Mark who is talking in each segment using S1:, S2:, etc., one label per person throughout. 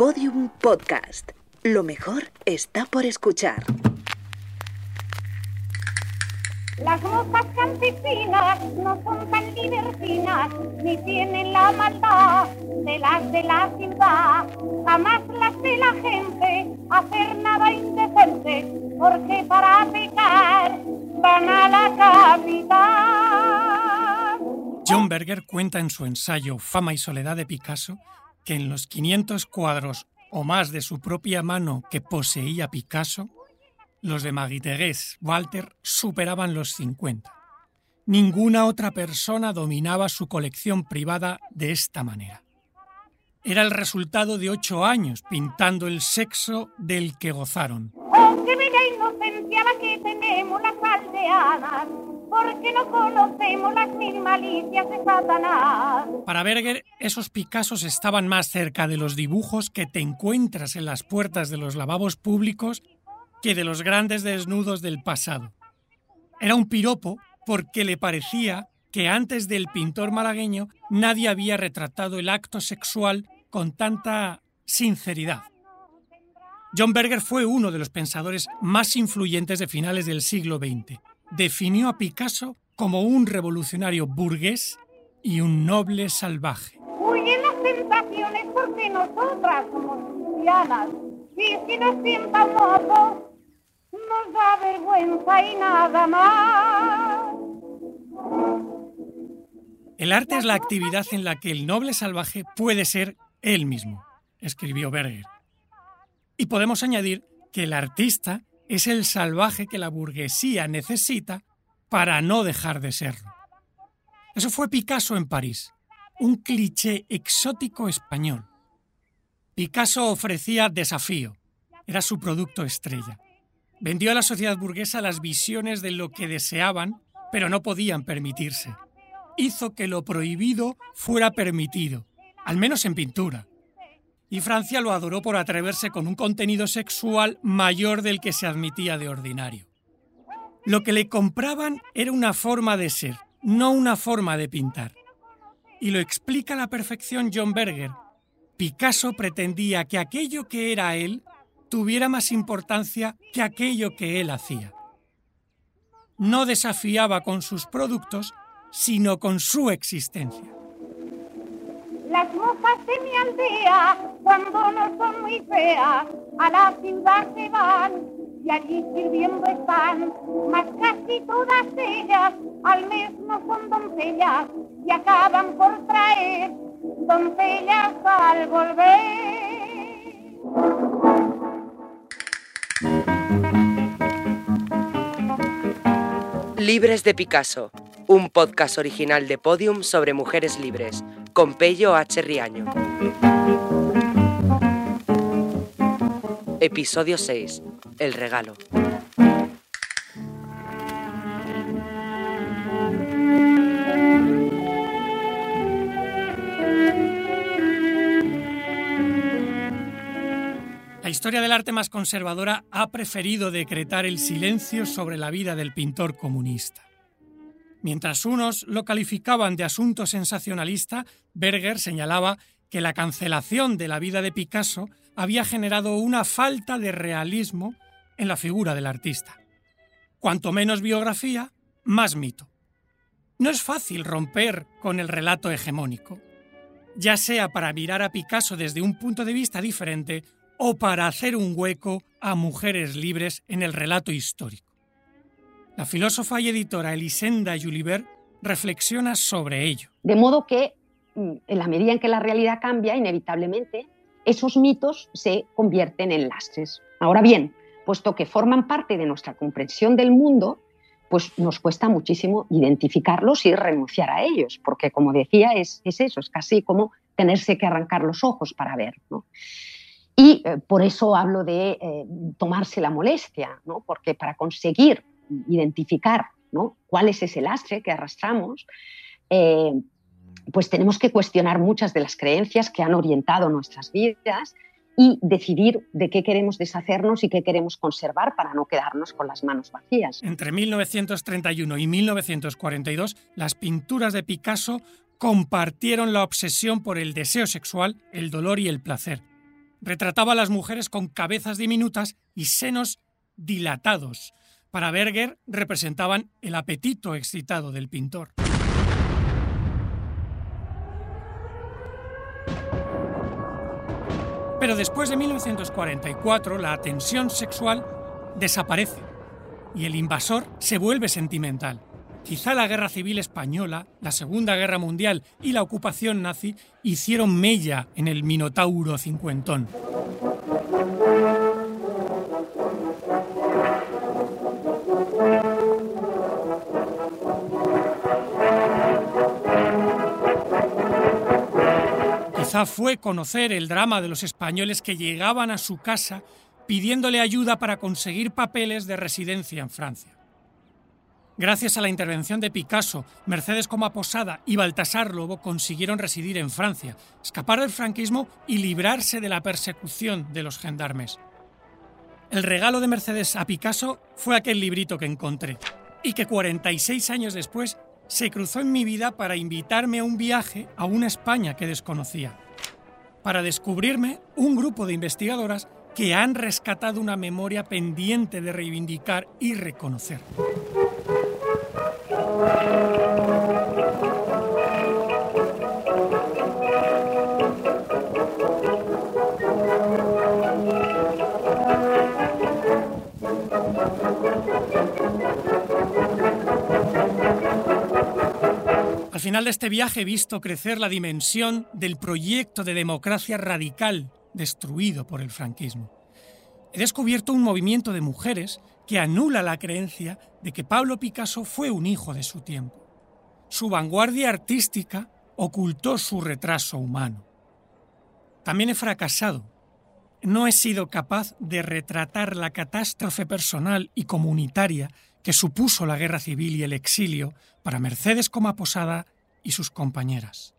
S1: Podium Podcast. Lo mejor está por escuchar.
S2: Las mozas campesinas no son tan libertinas, ni tienen la maldad de las de la ciudad. Jamás las de la gente hacer nada indecente, porque para pecar van a la capital.
S3: John Berger cuenta en su ensayo Fama y Soledad de Picasso en los 500 cuadros o más de su propia mano que poseía Picasso, los de Magitegués Walter superaban los 50. Ninguna otra persona dominaba su colección privada de esta manera. Era el resultado de ocho años pintando el sexo del que gozaron.
S2: Oh, bella inocencia tenemos las aldeanas, no conocemos las mil malicias de Satanás.
S3: Para Berger, esos Picassos estaban más cerca de los dibujos que te encuentras en las puertas de los lavabos públicos que de los grandes desnudos del pasado. Era un piropo porque le parecía que antes del pintor malagueño nadie había retratado el acto sexual con tanta sinceridad. John Berger fue uno de los pensadores más influyentes de finales del siglo XX. Definió a Picasso como un revolucionario burgués y un noble salvaje.
S2: Huyen las tentaciones porque nosotras somos cristianas. Y si nos nos da vergüenza y nada más.
S3: El arte es la actividad en la que el noble salvaje puede ser él mismo, escribió Berger. Y podemos añadir que el artista es el salvaje que la burguesía necesita para no dejar de serlo. Eso fue Picasso en París, un cliché exótico español. Picasso ofrecía desafío, era su producto estrella. Vendió a la sociedad burguesa las visiones de lo que deseaban, pero no podían permitirse. Hizo que lo prohibido fuera permitido, al menos en pintura. Y Francia lo adoró por atreverse con un contenido sexual mayor del que se admitía de ordinario. Lo que le compraban era una forma de ser, no una forma de pintar. Y lo explica la perfección John Berger. Picasso pretendía que aquello que era él tuviera más importancia que aquello que él hacía. No desafiaba con sus productos, sino con su existencia.
S2: Las mozas de mi aldea, cuando no son muy feas, a la ciudad se van y allí sirviendo están. Mas casi todas ellas al mes no son doncellas y acaban por traer doncellas al volver.
S4: Libres de Picasso, un podcast original de Podium sobre mujeres libres, con Pello H. Riaño. Episodio 6. El regalo.
S3: La historia del arte más conservadora ha preferido decretar el silencio sobre la vida del pintor comunista. Mientras unos lo calificaban de asunto sensacionalista, Berger señalaba que la cancelación de la vida de Picasso había generado una falta de realismo en la figura del artista. Cuanto menos biografía, más mito. No es fácil romper con el relato hegemónico, ya sea para mirar a Picasso desde un punto de vista diferente o para hacer un hueco a mujeres libres en el relato histórico. La filósofa y editora Elisenda Julibert reflexiona sobre ello.
S5: De modo que, mm, en la medida en que la realidad cambia, inevitablemente, esos mitos se convierten en lastres. Ahora bien, puesto que forman parte de nuestra comprensión del mundo, pues nos cuesta muchísimo identificarlos y renunciar a ellos, porque como decía, es, es eso, es casi como tenerse que arrancar los ojos para ver. ¿no? Y eh, por eso hablo de eh, tomarse la molestia, ¿no? porque para conseguir identificar cuál es ese lastre que arrastramos, eh, pues tenemos que cuestionar muchas de las creencias que han orientado nuestras vidas y decidir de qué queremos deshacernos y qué queremos conservar para no quedarnos con las manos vacías.
S3: Entre 1931 y 1942, las pinturas de Picasso compartieron la obsesión por el deseo sexual, el dolor y el placer. retrataba a las mujeres con cabezas diminutas y senos dilatados. Para Berger representaban el apetito excitado del pintor. Pero después de 1944 la tensión sexual desaparece y el invasor se vuelve sentimental. Quizá la guerra civil española, la Segunda Guerra Mundial y la ocupación nazi hicieron mella en el Minotauro cincuentón. Quizá fue conocer el drama de los españoles que llegaban a su casa pidiéndole ayuda para conseguir papeles de residencia en Francia. Gracias a la intervención de Picasso, Mercedes Coma Posada y Baltasar Lobo consiguieron residir en Francia, escapar del franquismo y librarse de la persecución de los gendarmes. El regalo de Mercedes a Picasso fue aquel librito que encontré y que 46 años después se cruzó en mi vida para invitarme a un viaje a una España que desconocía, para descubrirme un grupo de investigadoras que han rescatado una memoria pendiente de reivindicar y reconocer. Final de este viaje he visto crecer la dimensión del proyecto de democracia radical destruido por el franquismo. He descubierto un movimiento de mujeres que anula la creencia de que Pablo Picasso fue un hijo de su tiempo. Su vanguardia artística ocultó su retraso humano. También he fracasado. No he sido capaz de retratar la catástrofe personal y comunitaria que supuso la guerra civil y el exilio para Mercedes Coma Posada y sus compañeras.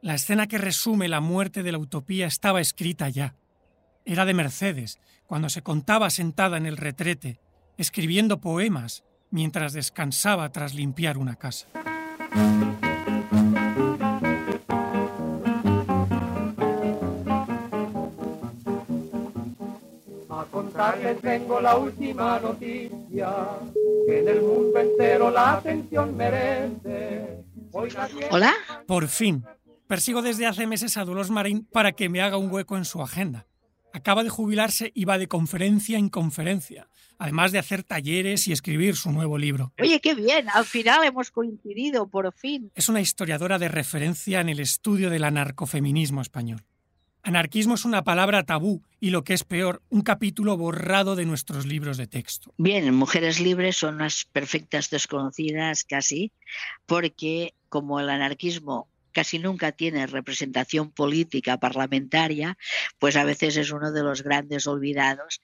S3: La escena que resume la muerte de la utopía estaba escrita ya. Era de Mercedes, cuando se contaba sentada en el retrete, escribiendo poemas mientras descansaba tras limpiar una casa.
S6: tengo la última noticia, que en el mundo entero la atención merece.
S7: Hola.
S3: Por fin. Persigo desde hace meses a Dolores Marín para que me haga un hueco en su agenda. Acaba de jubilarse y va de conferencia en conferencia, además de hacer talleres y escribir su nuevo libro.
S7: Oye, qué bien, al final hemos coincidido, por fin.
S3: Es una historiadora de referencia en el estudio del anarcofeminismo español. Anarquismo es una palabra tabú y lo que es peor, un capítulo borrado de nuestros libros de texto.
S7: Bien, Mujeres Libres son unas perfectas desconocidas casi, porque como el anarquismo casi nunca tiene representación política parlamentaria, pues a veces es uno de los grandes olvidados.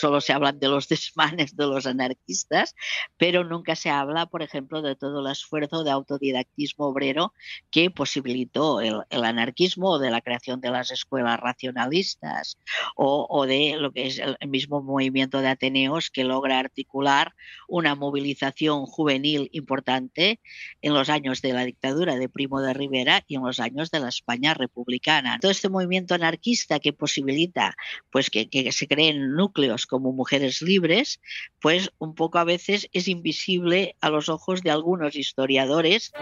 S7: Solo se hablan de los desmanes de los anarquistas, pero nunca se habla, por ejemplo, de todo el esfuerzo de autodidactismo obrero que posibilitó el, anarquismo o de la creación de las escuelas racionalistas o, de lo que es el mismo movimiento de Ateneos que logra articular una movilización juvenil importante en los años de la dictadura de Primo de Rivera y en los años de la España republicana. Todo este movimiento anarquista que posibilita pues, que, que se creen núcleos como mujeres libres, pues un poco a veces es invisible a los ojos de algunos historiadores.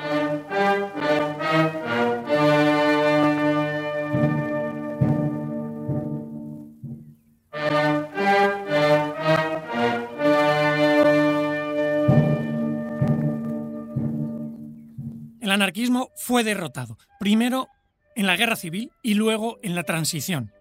S3: El anarquismo fue derrotado, primero en la guerra civil y luego en la transición.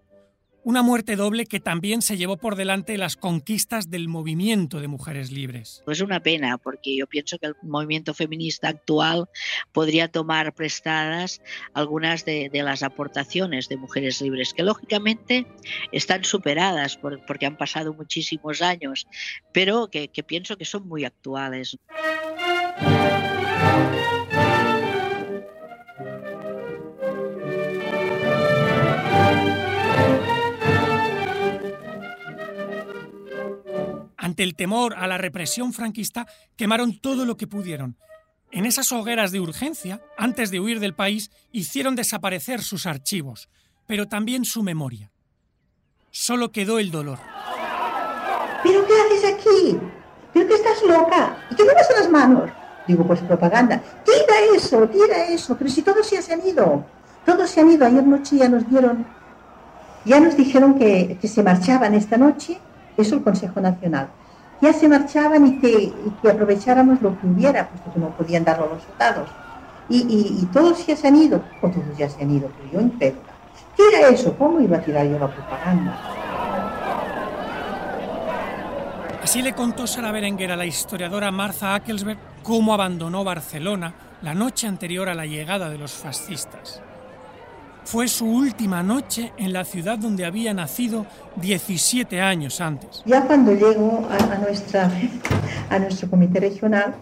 S3: Una muerte doble que también se llevó por delante las conquistas del movimiento de mujeres libres.
S7: Es una pena porque yo pienso que el movimiento feminista actual podría tomar prestadas algunas de, las aportaciones de mujeres libres, que lógicamente están superadas porque han pasado muchísimos años, pero que pienso que son muy actuales.
S3: Ante el temor a la represión franquista, quemaron todo lo que pudieron. En esas hogueras de urgencia, antes de huir del país, hicieron desaparecer sus archivos, pero también su memoria. Solo quedó el dolor.
S8: ¿Pero qué haces aquí? ¿Pero que estás loca? ¿Y qué llevas en las manos? Digo, pues propaganda. Tira eso, tira eso. Pero si todos se han ido. Todos se han ido. Ayer noche ya nos dieron, ya nos dijeron que, se marchaban esta noche. Eso el Consejo Nacional. Ya se marchaban y que, aprovecháramos lo que hubiera, puesto que no podían darlo a los soldados. Y, todos ya se han ido. O todos ya se han ido, pero yo incrédula. Tira eso. ¿Cómo iba a tirar yo la propaganda?
S3: Así le contó Sara Berenguer a la historiadora Martha Ackelsberg cómo abandonó Barcelona la noche anterior a la llegada de los fascistas. Fue su última noche en la ciudad donde había nacido 17 años antes.
S8: Ya cuando llego a, nuestra, a nuestro comité regional,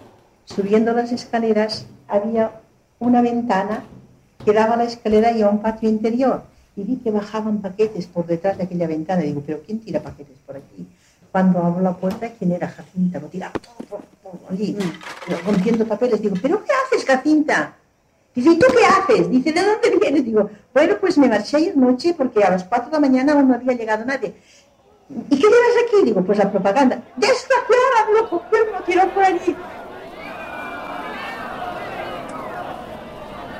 S8: subiendo las escaleras, había una ventana que daba a la escalera y a un patio interior. Y vi que bajaban paquetes por detrás de aquella ventana. digo, ¿pero quién tira paquetes por aquí? Cuando abro la puerta, ¿quién era Jacinta? Lo tiraba todo allí, rompiendo papeles. Digo, ¿pero qué haces, Jacinta? Dice, ¿y tú qué haces? Dice, ¿de dónde vienes? Digo, bueno, pues me marché ayer noche porque a las 4 de la mañana aún no había llegado nadie. ¿Y qué llevas aquí? Digo, pues la propaganda. Desgraciada, lo cogió y lo tiró por allí.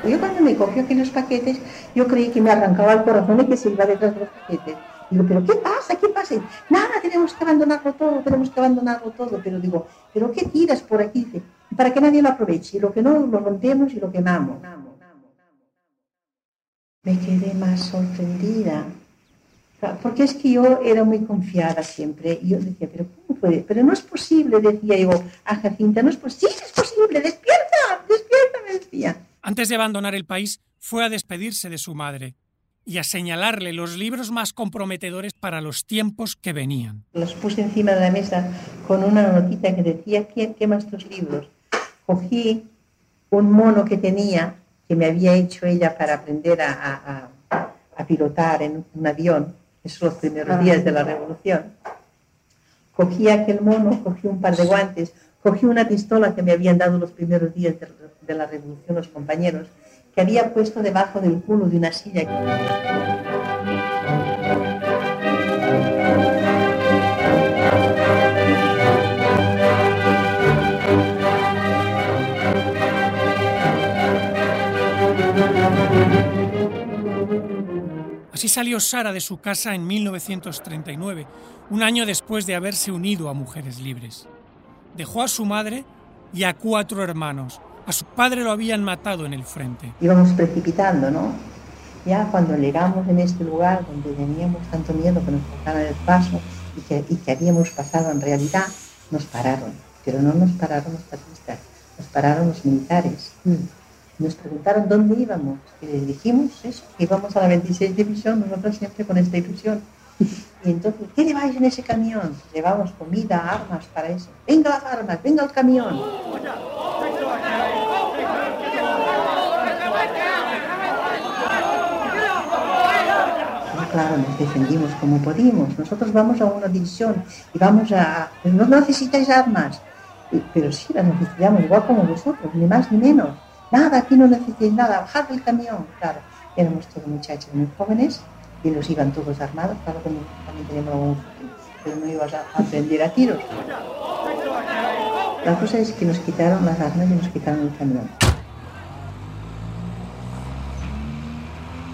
S8: Yo cuando me cogió aquí los paquetes, yo creí que me arrancaba el corazón y que se iba detrás de los paquetes. Digo, ¿pero qué pasa? ¿Qué pasa? Nada, tenemos que abandonarlo todo, tenemos que abandonarlo todo. Pero digo, ¿pero qué tiras por aquí? Dice, para que nadie lo aproveche. Y lo que no, lo rompemos y lo quemamos. Me quedé más sorprendida. Porque es que yo era muy confiada siempre. Y yo decía, ¿pero cómo puede? Pero no es posible, decía yo a Jacinta, no es posible. Sí, es posible, despierta, despierta, me decía.
S3: Antes de abandonar el país, fue a despedirse de su madre y a señalarle los libros más comprometedores para los tiempos que venían.
S8: Los puse encima de la mesa con una notita que decía, ¿qué, qué más tus libros? Cogí un mono que tenía, que me había hecho ella para aprender a, pilotar en un avión, esos los primeros días de la revolución. Cogí aquel mono, cogí un par de guantes, cogí una pistola que me habían dado los primeros días de la revolución los compañeros, que había puesto debajo del culo de una silla.
S3: Así salió Sara de su casa en 1939, un año después de haberse unido a Mujeres Libres. Dejó a su madre y a cuatro hermanos, a su padre lo habían matado en el frente.
S8: Íbamos precipitando, ¿no? Ya cuando llegamos en este lugar donde teníamos tanto miedo que nos cortaran el paso y que, y que habíamos pasado en realidad, nos pararon. Pero no nos pararon los fascistas, nos pararon los militares. Mm. Nos preguntaron dónde íbamos y les dijimos eso, que íbamos a la 26 División, nosotros siempre con esta ilusión. Y entonces, ¿qué lleváis en ese camión? Llevamos comida, armas para eso. Venga las armas, venga el camión. claro, nos defendimos como pudimos. Nosotros vamos a una división y vamos a... no necesitáis armas. Pero sí, las necesitamos, igual como vosotros, ni más ni menos. Nada, aquí no necesitáis nada, bajad del camión. Claro, éramos todos muchachos muy jóvenes y los iban todos armados, claro que también teníamos algún pero no ibas a aprender a tiros. La cosa es que nos quitaron las armas y nos quitaron el camión.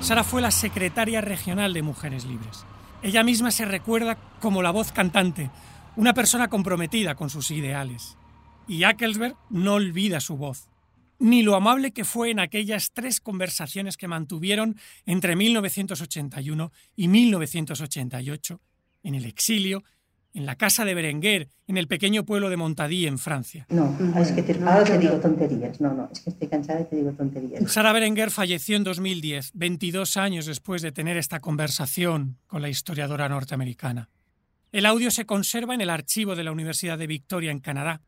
S3: Sara fue la secretaria regional de Mujeres Libres. Ella misma se recuerda como la voz cantante, una persona comprometida con sus ideales. Y Ackelsberg no olvida su voz, ni lo amable que fue en aquellas tres conversaciones que mantuvieron entre 1981 y 1988, en el exilio en la casa de Berenguer, en el pequeño pueblo de Montadí, en Francia.
S8: No, es que te, ahora te digo tonterías. No, no, es que estoy cansada y te digo tonterías.
S3: Sara Berenguer falleció en 2010, 22 años después de tener esta conversación con la historiadora norteamericana. El audio se conserva en el archivo de la Universidad de Victoria, en Canadá.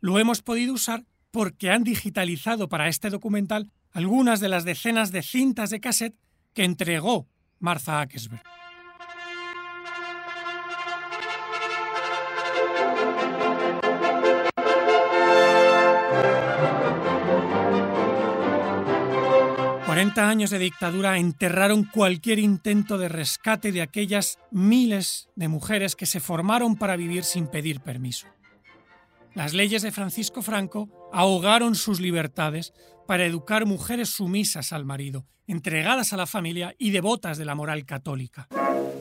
S3: Lo hemos podido usar porque han digitalizado para este documental algunas de las decenas de cintas de cassette que entregó Martha Ackesberg. 40 años de dictadura enterraron cualquier intento de rescate de aquellas miles de mujeres que se formaron para vivir sin pedir permiso. Las leyes de Francisco Franco ahogaron sus libertades para educar mujeres sumisas al marido, entregadas a la familia y devotas de la moral católica.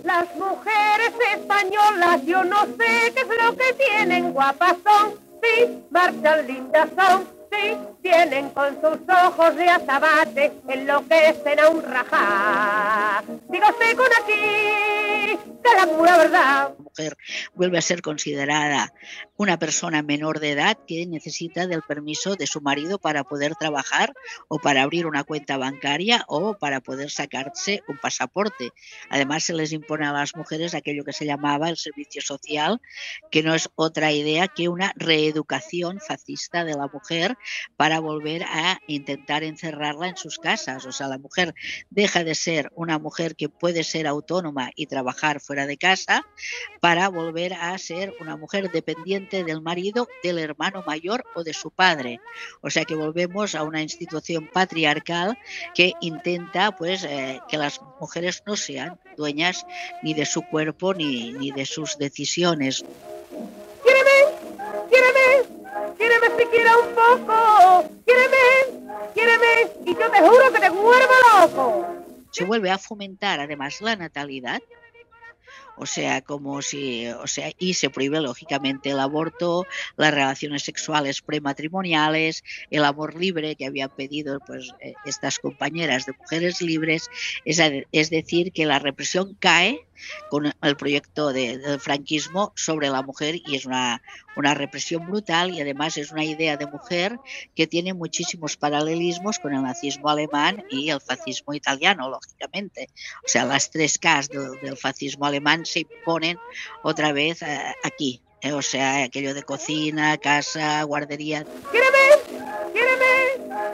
S2: Las mujeres españolas, yo no sé qué es lo que tienen, guapas son, sí, marchan lindas son, sí, tienen con sus ojos de azabate, enloquecen a un rajá. Digo, con aquí, que la pura verdad.
S7: Mujer vuelve a ser considerada una persona menor de edad que necesita del permiso de su marido para poder trabajar o para abrir una cuenta bancaria o para poder sacarse un pasaporte. Además, se les impone a las mujeres aquello que se llamaba el servicio social, que no es otra idea que una reeducación fascista de la mujer para volver a intentar encerrarla en sus casas. O sea, la mujer deja de ser una mujer que puede ser autónoma y trabajar fuera de casa para volver a ser una mujer dependiente del marido, del hermano mayor o de su padre. O sea que volvemos a una institución patriarcal que intenta pues eh, que las mujeres no sean dueñas ni de su cuerpo ni, ni de sus decisiones.
S2: Quiereme siquiera un poco. Quiereme, quiereme. Y yo te juro que te vuelvo loco.
S7: Se vuelve a fomentar además la natalidad o sea, como si, o sea, y se prohíbe lógicamente el aborto, las relaciones sexuales prematrimoniales, el amor libre que habían pedido pues eh, estas compañeras de mujeres libres, es, es decir, que la represión cae con el proyecto del franquismo sobre la mujer y es una, una represión brutal y además es una idea de mujer que tiene muchísimos paralelismos con el nazismo alemán y el fascismo italiano, lógicamente. O sea, las tres Ks del, fascismo alemán se imponen otra vez eh, aquí. Eh, o sea, aquello de cocina, casa, guardería.
S2: ¡Quíreme! ¡Quíreme!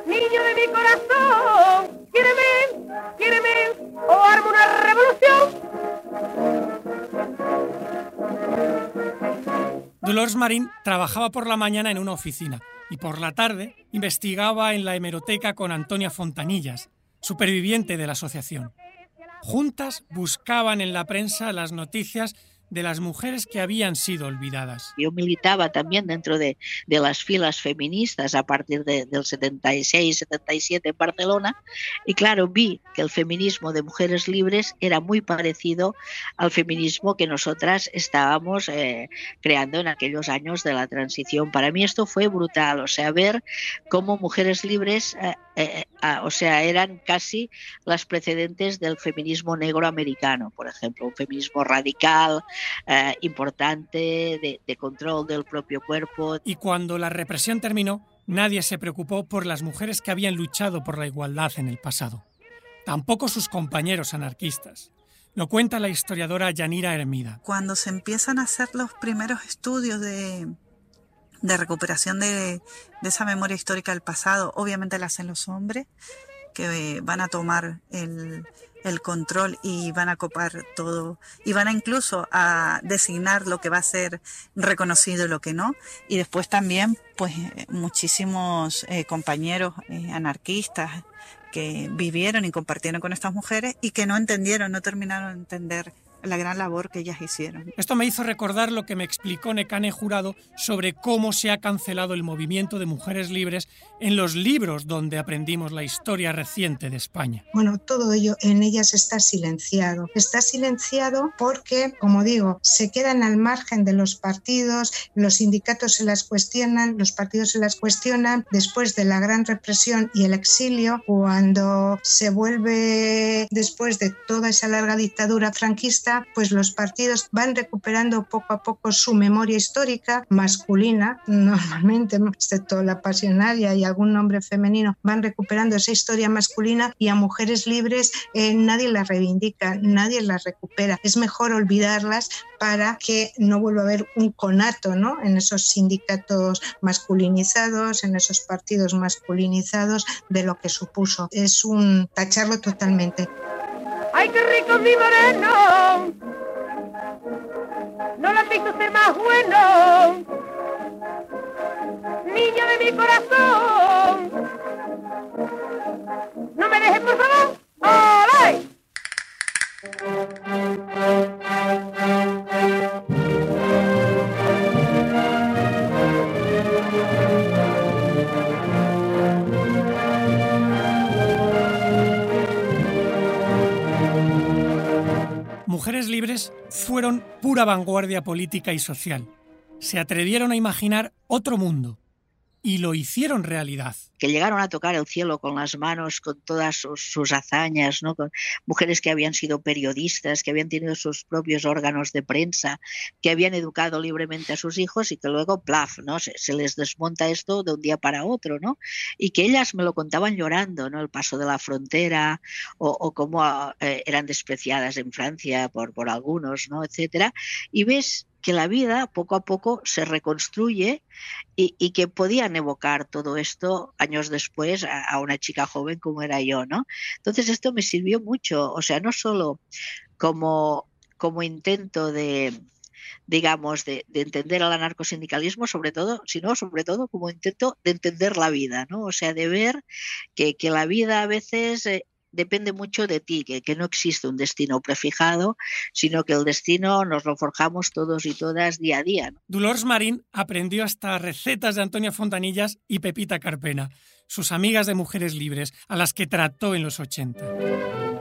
S2: ¡Niño de mi corazón! ¡Quíreme! ¡Quíreme! ¡O armo una revolución!
S3: Dolores Marín trabajaba por la mañana en una oficina y por la tarde investigaba en la hemeroteca con Antonia Fontanillas, superviviente de la asociación. Juntas buscaban en la prensa las noticias de las mujeres que habían sido olvidadas.
S7: Yo militaba también dentro de, las filas feministas a partir del 76, 77 en Barcelona y claro, vi que el feminismo de mujeres libres era muy parecido al feminismo que nosotras estábamos eh, creando en aquellos años de la transición. Para mí esto fue brutal, o sea, ver cómo mujeres libres eh, eh, ah, o sea, eran casi las precedentes del feminismo negro americano, por ejemplo, un feminismo radical, eh, importante, de, de control del propio cuerpo.
S3: Y cuando la represión terminó, nadie se preocupó por las mujeres que habían luchado por la igualdad en el pasado. Tampoco sus compañeros anarquistas. Lo cuenta la historiadora Yanira Hermida.
S9: Cuando se empiezan a hacer los primeros estudios de, de recuperación de, esa memoria histórica del pasado, obviamente la hacen los hombres, que van a tomar el, control y van a copar todo. Y van a incluso a designar lo que va a ser reconocido y lo que no. Y después también pues muchísimos eh, compañeros eh, anarquistas que vivieron y compartieron con estas mujeres y que no entendieron, no terminaron de entender la gran labor que ellas hicieron.
S3: Esto me hizo recordar lo que me explicó Necane Jurado sobre cómo se ha cancelado el movimiento de mujeres libres en los libros donde aprendimos la historia reciente de España.
S10: Bueno, todo ello en ellas está silenciado. Está silenciado porque, como digo, se quedan al margen de los partidos, los sindicatos se las cuestionan, los partidos se las cuestionan después de la gran represión y el exilio, cuando se vuelve después de toda esa larga dictadura franquista pues los partidos van recuperando poco a poco su memoria histórica masculina, normalmente, excepto la pasionaria y algún nombre femenino, van recuperando esa historia masculina y a mujeres libres eh, nadie las reivindica, nadie las recupera. Es mejor olvidarlas para que no vuelva a haber un conato ¿no? en esos sindicatos masculinizados, en esos partidos masculinizados de lo que supuso. Es un tacharlo totalmente.
S2: ¡Ay, qué rico mi moreno! No lo has visto ser más bueno. Niño de mi corazón. No me dejes, por favor. ¡Olay!
S3: Libres fueron pura vanguardia política y social. Se atrevieron a imaginar otro mundo, y lo hicieron realidad.
S7: Que llegaron a tocar el cielo con las manos, con todas sus, hazañas, ¿no? Con mujeres que habían sido periodistas, que habían tenido sus propios órganos de prensa, que habían educado libremente a sus hijos y que luego, plaf, ¿no? Se, les desmonta esto de un día para otro, ¿no? Y que ellas me lo contaban llorando, ¿no? El paso de la frontera o, o cómo eh, eran despreciadas en Francia por, por algunos, ¿no? Etcétera. Y ves que la vida poco a poco se reconstruye y, que podían evocar todo esto años después a, una chica joven como era yo, ¿no? Entonces esto me sirvió mucho, o sea, no solo como, como intento de, digamos, de, entender el anarcosindicalismo, sobre todo, sino sobre todo como intento de entender la vida, ¿no? O sea, de ver que, que la vida a veces eh, depende mucho de ti, que, no existe un destino prefijado, sino que el destino nos lo forjamos todos y todas día a día.
S3: Dolores Marín aprendió hasta recetas de Antonia Fontanillas y Pepita Carpena, sus amigas de mujeres libres, a las que trató en los 80.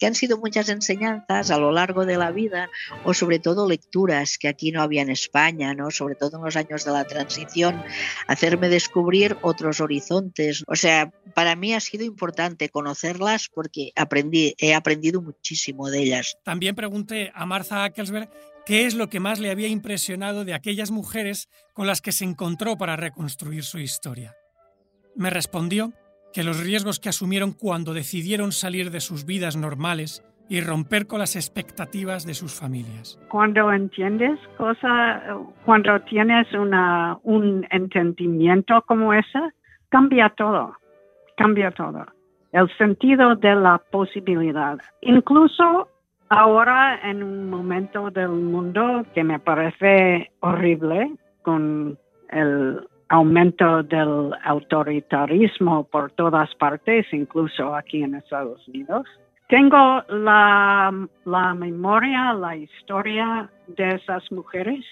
S7: Que han sido muchas enseñanzas a lo largo de la vida o sobre todo lecturas que aquí no había en España, ¿no? sobre todo en los años de la transición, hacerme descubrir otros horizontes. O sea, para mí ha sido importante conocerlas porque aprendí, he aprendido muchísimo de ellas.
S3: También pregunté a Martha Ackelsberg qué es lo que más le había impresionado de aquellas mujeres con las que se encontró para reconstruir su historia. Me respondió que los riesgos que asumieron cuando decidieron salir de sus vidas normales y romper con las expectativas de sus familias.
S11: Cuando entiendes cosas, cuando tienes una, un entendimiento como ese, cambia todo, cambia todo. El sentido de la posibilidad. Incluso ahora en un momento del mundo que me parece horrible con el aumento del autoritarismo por todas partes, incluso aquí en Estados Unidos. Tengo la, memoria, la historia de esas mujeres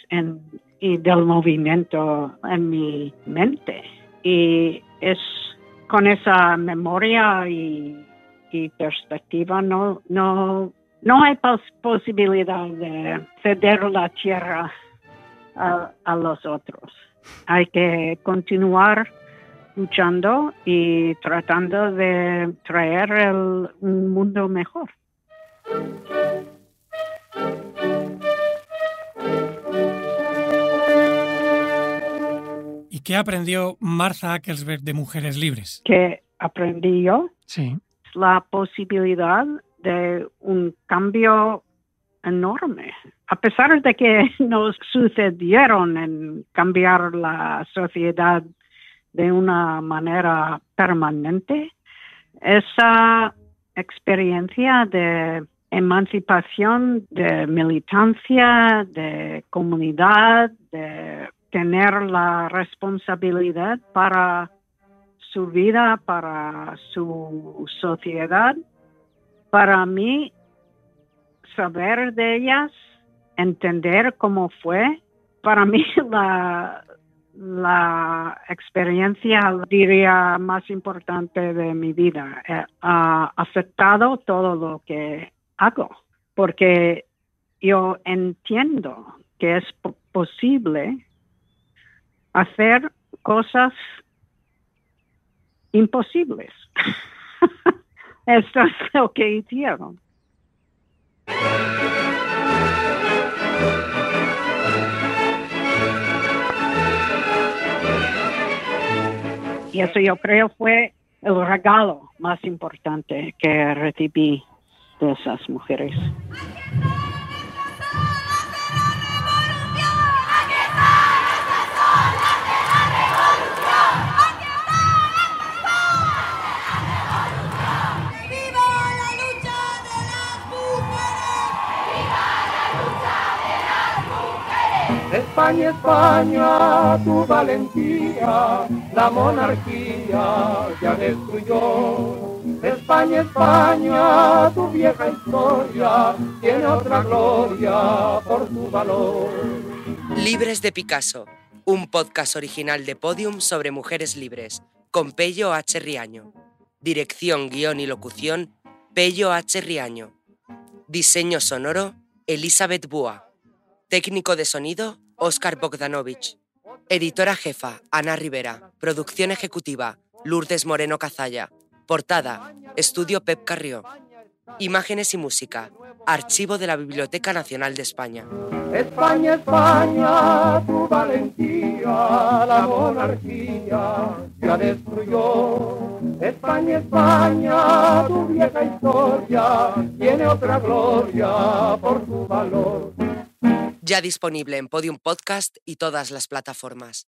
S11: y del movimiento en mi mente. Y es con esa memoria y, perspectiva no, no, no hay posibilidad de ceder la tierra a los otros hay que continuar luchando y tratando de traer un mundo mejor.
S3: ¿Y qué aprendió Martha Ackelsberg de Mujeres Libres?
S11: ¿Qué aprendí yo?
S3: Sí.
S11: La posibilidad de un cambio enorme. A pesar de que nos sucedieron en cambiar la sociedad de una manera permanente, esa experiencia de emancipación, de militancia, de comunidad, de tener la responsabilidad para su vida, para su sociedad, para mí saber de ellas, entender cómo fue, para mí la, la experiencia, diría, más importante de mi vida. Eh, ha afectado todo lo que hago, porque yo entiendo que es posible hacer cosas imposibles. Esto es lo que hicieron. Y eso yo creo fue el regalo más importante que recibí de esas mujeres.
S6: España, España, tu valentía, la monarquía ya destruyó. España, España, tu vieja historia tiene otra gloria por tu valor.
S4: Libres de Picasso, un podcast original de Podium sobre mujeres libres, con Pello H. Riaño. Dirección, guion y locución, Pello H. Riaño. Diseño sonoro, Elizabeth Búa. Técnico de sonido, Oscar Bogdanovich. Editora jefa, Ana Rivera. Producción ejecutiva, Lourdes Moreno Cazalla. Portada, Estudio Pep Carrió. Imágenes y música, Archivo de la Biblioteca Nacional de España.
S6: España, España, tu valentía, la monarquía ya destruyó. España, España, tu vieja historia tiene otra gloria por su valor.
S4: Ya disponible en Podium Podcast y todas las plataformas.